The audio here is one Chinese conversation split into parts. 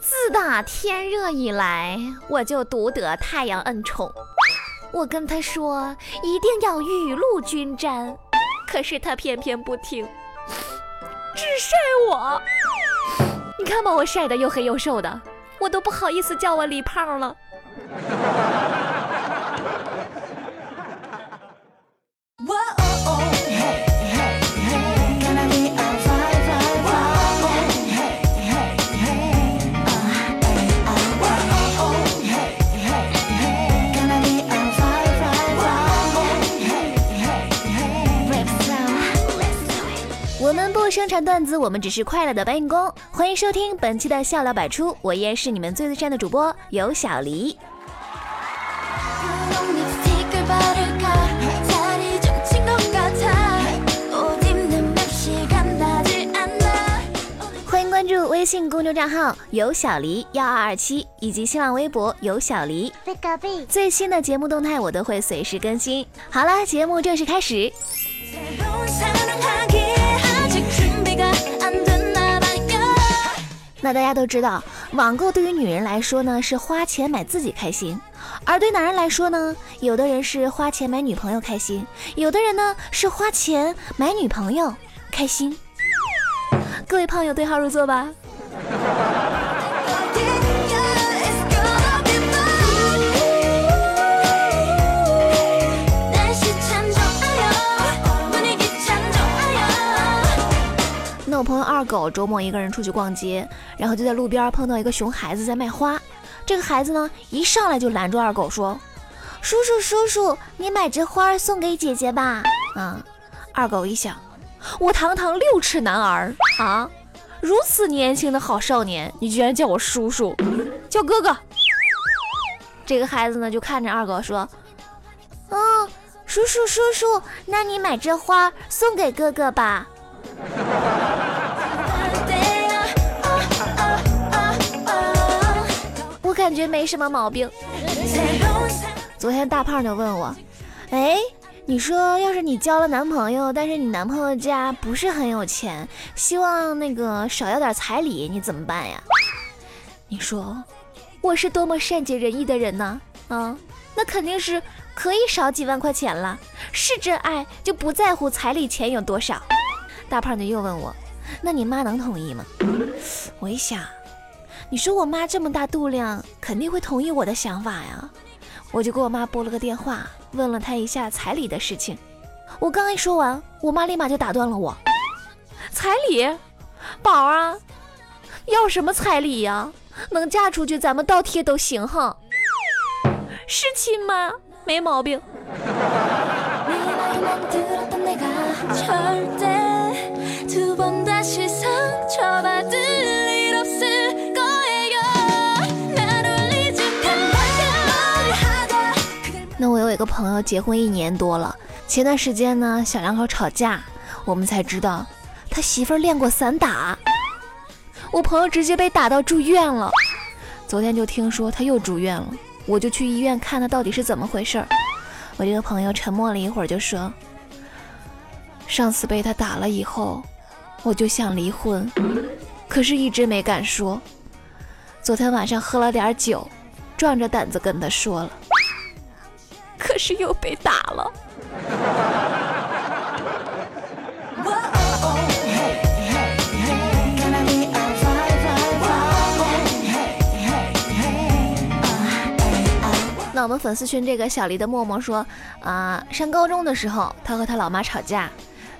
自打天热以来，我就独得太阳恩宠。我跟他说一定要雨露均沾，可是他偏偏不听，只晒我。你看把我晒得又黑又瘦的，我都不好意思叫我李胖了。生产段子，我们只是快乐的搬运工。欢迎收听本期的笑料百出，我依然是你们最最善的主播有小黎。欢迎关注微信公众账号有小黎幺二二七以及新浪微博有小黎，最新的节目动态我都会随时更新。好了，节目正式开始。那大家都知道，网购对于女人来说呢是花钱买自己开心，而对男人来说呢，有的人是花钱买女朋友开心，有的人呢是花钱买女朋友开心。各位胖友对号入座吧。狗周末一个人出去逛街，然后就在路边碰到一个熊孩子在卖花。这个孩子呢，一上来就拦住二狗说：“叔叔叔叔，你买这花送给姐姐吧。”啊，二狗一想，我堂堂六尺男儿啊，如此年轻的好少年，你居然叫我叔叔，叫哥哥。这个孩子呢，就看着二狗说：“嗯，叔叔叔叔，那你买这花送给哥哥吧。”觉没什么毛病。昨天大胖就问我：“哎，你说要是你交了男朋友，但是你男朋友家不是很有钱，希望那个少要点彩礼，你怎么办呀？”你说我是多么善解人意的人呢？啊，那肯定是可以少几万块钱了。是真爱就不在乎彩礼钱有多少。大胖就又问我：“那你妈能同意吗？”我一想，你说我妈这么大度量，肯定会同意我的想法呀。我就给我妈拨了个电话，问了她一下彩礼的事情。我刚一说完，我妈立马就打断了我：“彩礼，宝儿啊，要什么彩礼呀？能嫁出去，咱们倒贴都行哈。是亲妈，没毛病。”那我有一个朋友结婚一年多了，前段时间呢，小两口吵架，我们才知道他媳妇儿练过散打，我朋友直接被打到住院了。昨天就听说他又住院了，我就去医院看他到底是怎么回事儿。我这个朋友沉默了一会儿，就说：“上次被他打了以后，我就想离婚，可是一直没敢说。昨天晚上喝了点酒，壮着胆子跟他说了。”是又被打了。那我们粉丝群这个小黎的默默说，啊，上高中的时候，他和他老妈吵架，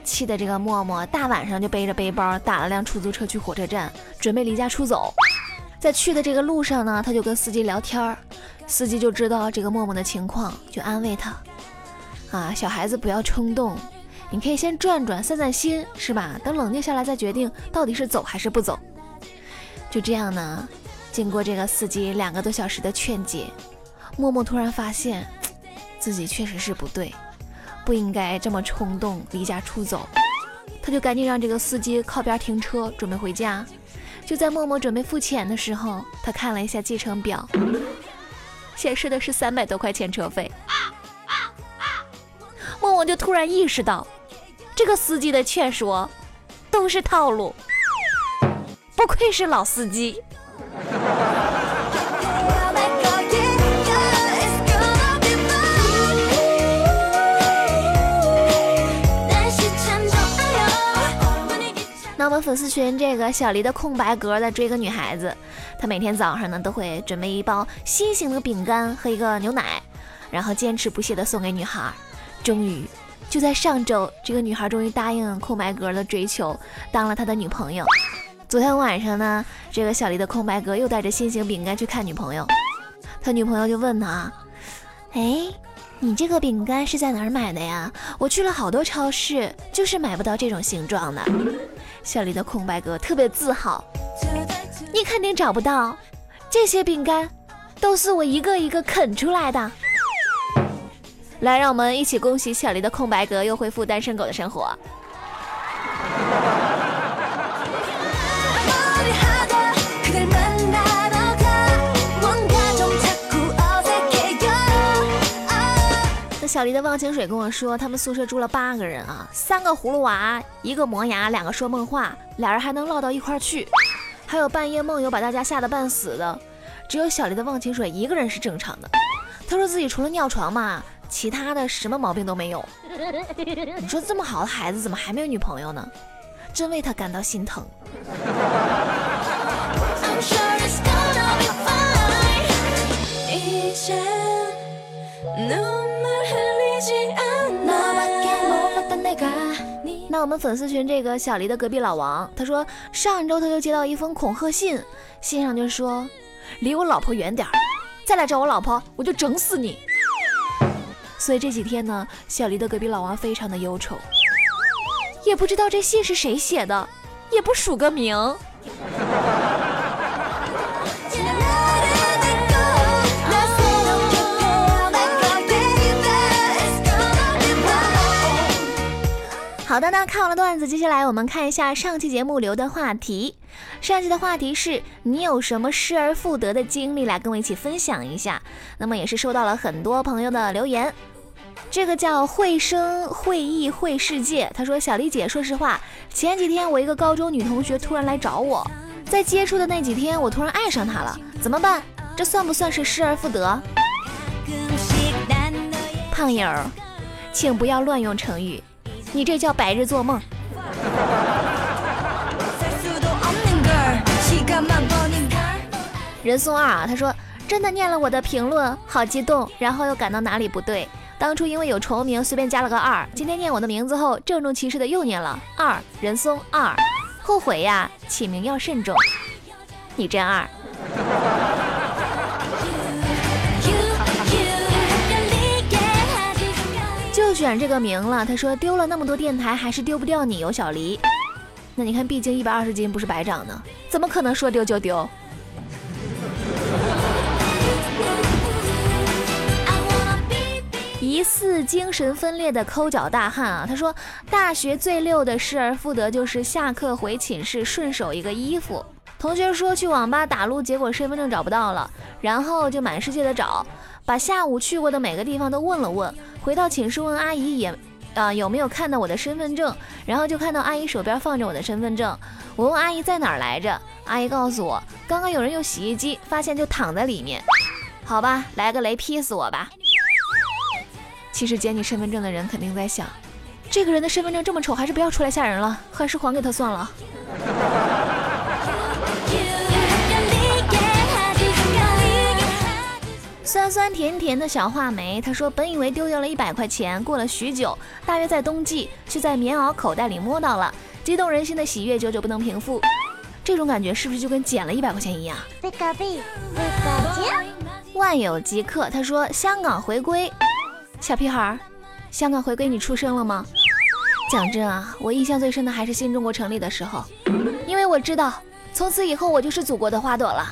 气的这个默默大晚上就背着背包打了辆出租车去火车站，准备离家出走。在去的这个路上呢，他就跟司机聊天儿。司机就知道这个默默的情况，就安慰他：“啊，小孩子不要冲动，你可以先转转散散心，是吧？等冷静下来再决定到底是走还是不走。”就这样呢，经过这个司机两个多小时的劝解，默默突然发现自己确实是不对，不应该这么冲动离家出走。他就赶紧让这个司机靠边停车，准备回家。就在默默准备付钱的时候，他看了一下计程表，显示的是三百多块钱车费。默默就突然意识到，这个司机的劝说都是套路，不愧是老司机。粉丝群这个小黎的空白格在追个女孩子，他每天早上呢都会准备一包新型的饼干和一个牛奶，然后坚持不懈的送给女孩。终于，就在上周，这个女孩终于答应空白格的追求，当了他的女朋友。昨天晚上呢，这个小黎的空白格又带着新型饼干去看女朋友，他女朋友就问他：“哎。”你这个饼干是在哪儿买的呀？我去了好多超市，就是买不到这种形状的。小丽的空白格特别自豪，你肯定找不到，这些饼干都是我一个一个啃出来的。来，让我们一起恭喜小丽的空白格又恢复单身狗的生活。小黎的忘情水跟我说，他们宿舍住了八个人啊，三个葫芦娃，一个磨牙，两个说梦话，俩人还能唠到一块去，还有半夜梦游把大家吓得半死的，只有小黎的忘情水一个人是正常的。他说自己除了尿床嘛，其他的什么毛病都没有。你说这么好的孩子怎么还没有女朋友呢？真为他感到心疼。那我们粉丝群这个小黎的隔壁老王，他说上周他就接到一封恐吓信，信上就说离我老婆远点儿，再来找我老婆我就整死你。所以这几天呢，小黎的隔壁老王非常的忧愁，也不知道这信是谁写的，也不署个名。好的，那看完了段子，接下来我们看一下上期节目留的话题。上期的话题是你有什么失而复得的经历，来跟我一起分享一下。那么也是收到了很多朋友的留言。这个叫会声会意会世界，他说：“小丽姐，说实话，前几天我一个高中女同学突然来找我，在接触的那几天，我突然爱上她了，怎么办？这算不算是失而复得？”胖友，请不要乱用成语。你这叫白日做梦。人送二啊，他说真的念了我的评论，好激动，然后又感到哪里不对。当初因为有重名，随便加了个二，今天念我的名字后，郑重其事的又念了二人松二，后悔呀，起名要慎重。你真二。选这个名了，他说丢了那么多电台，还是丢不掉你有，小黎。那你看，毕竟一百二十斤不是白长的，怎么可能说丢就丢？疑似精神分裂的抠脚大汉啊，他说大学最溜的失而复得就是下课回寝室顺手一个衣服。同学说去网吧打撸，结果身份证找不到了，然后就满世界的找。把下午去过的每个地方都问了问，回到寝室问阿姨也，啊有没有看到我的身份证，然后就看到阿姨手边放着我的身份证，我问阿姨在哪儿来着，阿姨告诉我刚刚有人用洗衣机发现就躺在里面，好吧，来个雷劈死我吧。其实捡你身份证的人肯定在想，这个人的身份证这么丑，还是不要出来吓人了，还是还给他算了。酸酸甜甜的小话梅，他说：“本以为丢掉了一百块钱，过了许久，大约在冬季，却在棉袄口袋里摸到了，激动人心的喜悦久久不能平复。这种感觉是不是就跟捡了一百块钱一样？”万有即刻，他说：“香港回归，小屁孩，香港回归你出生了吗？”讲真啊，我印象最深的还是新中国成立的时候，因为我知道，从此以后我就是祖国的花朵了。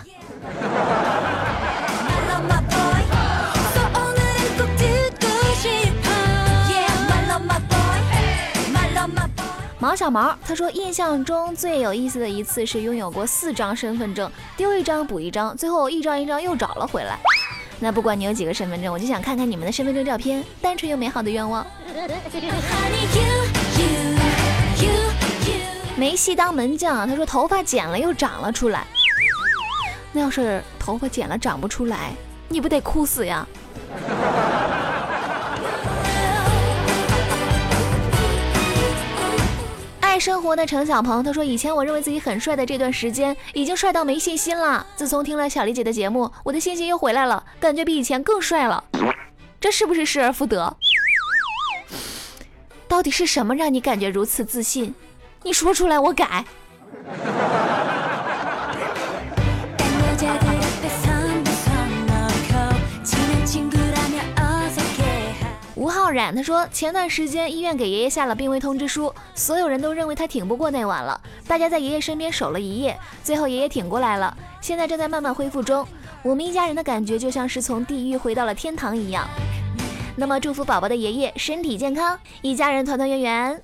毛小毛他说，印象中最有意思的一次是拥有过四张身份证，丢一张补一张，最后一张一张又找了回来。那不管你有几个身份证，我就想看看你们的身份证照片，单纯又美好的愿望。没戏当门将，他说头发剪了又长了出来。那要是头发剪了长不出来，你不得哭死呀？爱生活的陈小鹏他说：“以前我认为自己很帅的这段时间，已经帅到没信心了。自从听了小丽姐的节目，我的信心又回来了，感觉比以前更帅了。这是不是失而复得？到底是什么让你感觉如此自信？你说出来，我改。”他说，前段时间医院给爷爷下了病危通知书，所有人都认为他挺不过那晚了，大家在爷爷身边守了一夜，最后爷爷挺过来了，现在正在慢慢恢复中。我们一家人的感觉就像是从地狱回到了天堂一样。那么祝福宝宝的爷爷身体健康，一家人团团圆圆。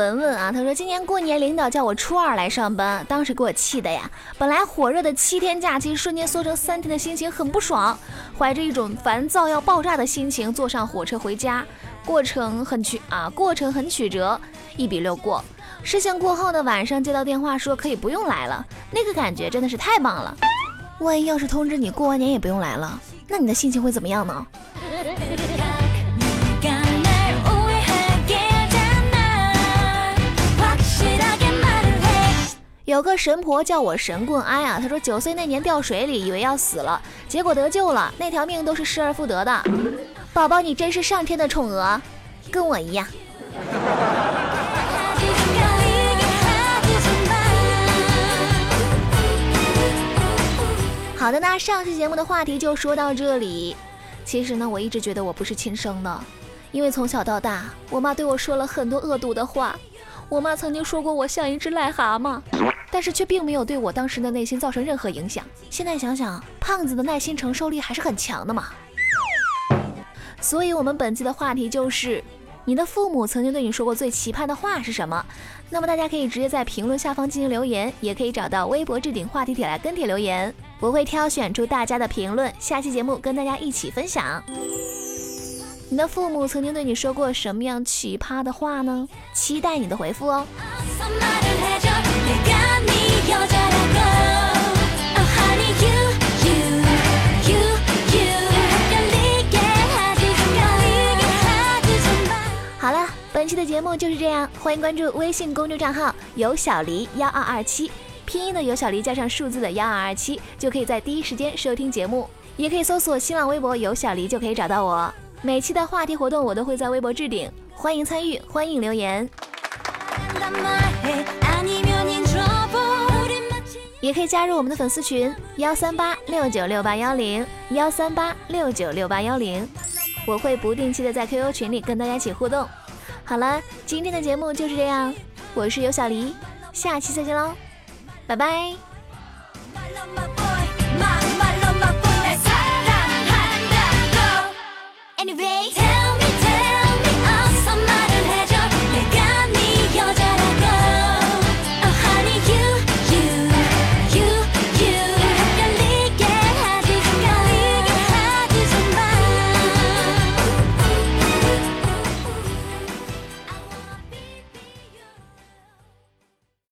文文啊，他说今年过年领导叫我初二来上班，当时给我气的呀！本来火热的七天假期瞬间缩成三天的心情很不爽，怀着一种烦躁要爆炸的心情坐上火车回家，过程很曲啊，过程很曲折，一比六过。事情过后的晚上接到电话说可以不用来了，那个感觉真的是太棒了。万一要是通知你过完年也不用来了，那你的心情会怎么样呢？有个神婆叫我神棍哀啊，她说九岁那年掉水里，以为要死了，结果得救了，那条命都是失而复得的。宝宝，你真是上天的宠儿，跟我一样。好的，那上期节目的话题就说到这里。其实呢，我一直觉得我不是亲生的，因为从小到大，我妈对我说了很多恶毒的话。我妈曾经说过我像一只癞蛤蟆，但是却并没有对我当时的内心造成任何影响。现在想想，胖子的耐心承受力还是很强的嘛。所以，我们本期的话题就是：你的父母曾经对你说过最奇葩的话是什么？那么大家可以直接在评论下方进行留言，也可以找到微博置顶话题帖来跟帖留言，我会挑选出大家的评论，下期节目跟大家一起分享。你的父母曾经对你说过什么样奇葩的话呢？期待你的回复哦。好了，本期的节目就是这样，欢迎关注微信公众账号“有小黎幺二二七”，拼音的有小黎加上数字的幺二二七，就可以在第一时间收听节目。也可以搜索新浪微博“有小黎”就可以找到我。每期的话题活动我都会在微博置顶，欢迎参与，欢迎留言，也可以加入我们的粉丝群幺三八六九六八幺零幺三八六九六八幺零，我会不定期的在 QQ 群里跟大家一起互动。好了，今天的节目就是这样，我是尤小黎，下期再见喽，拜拜。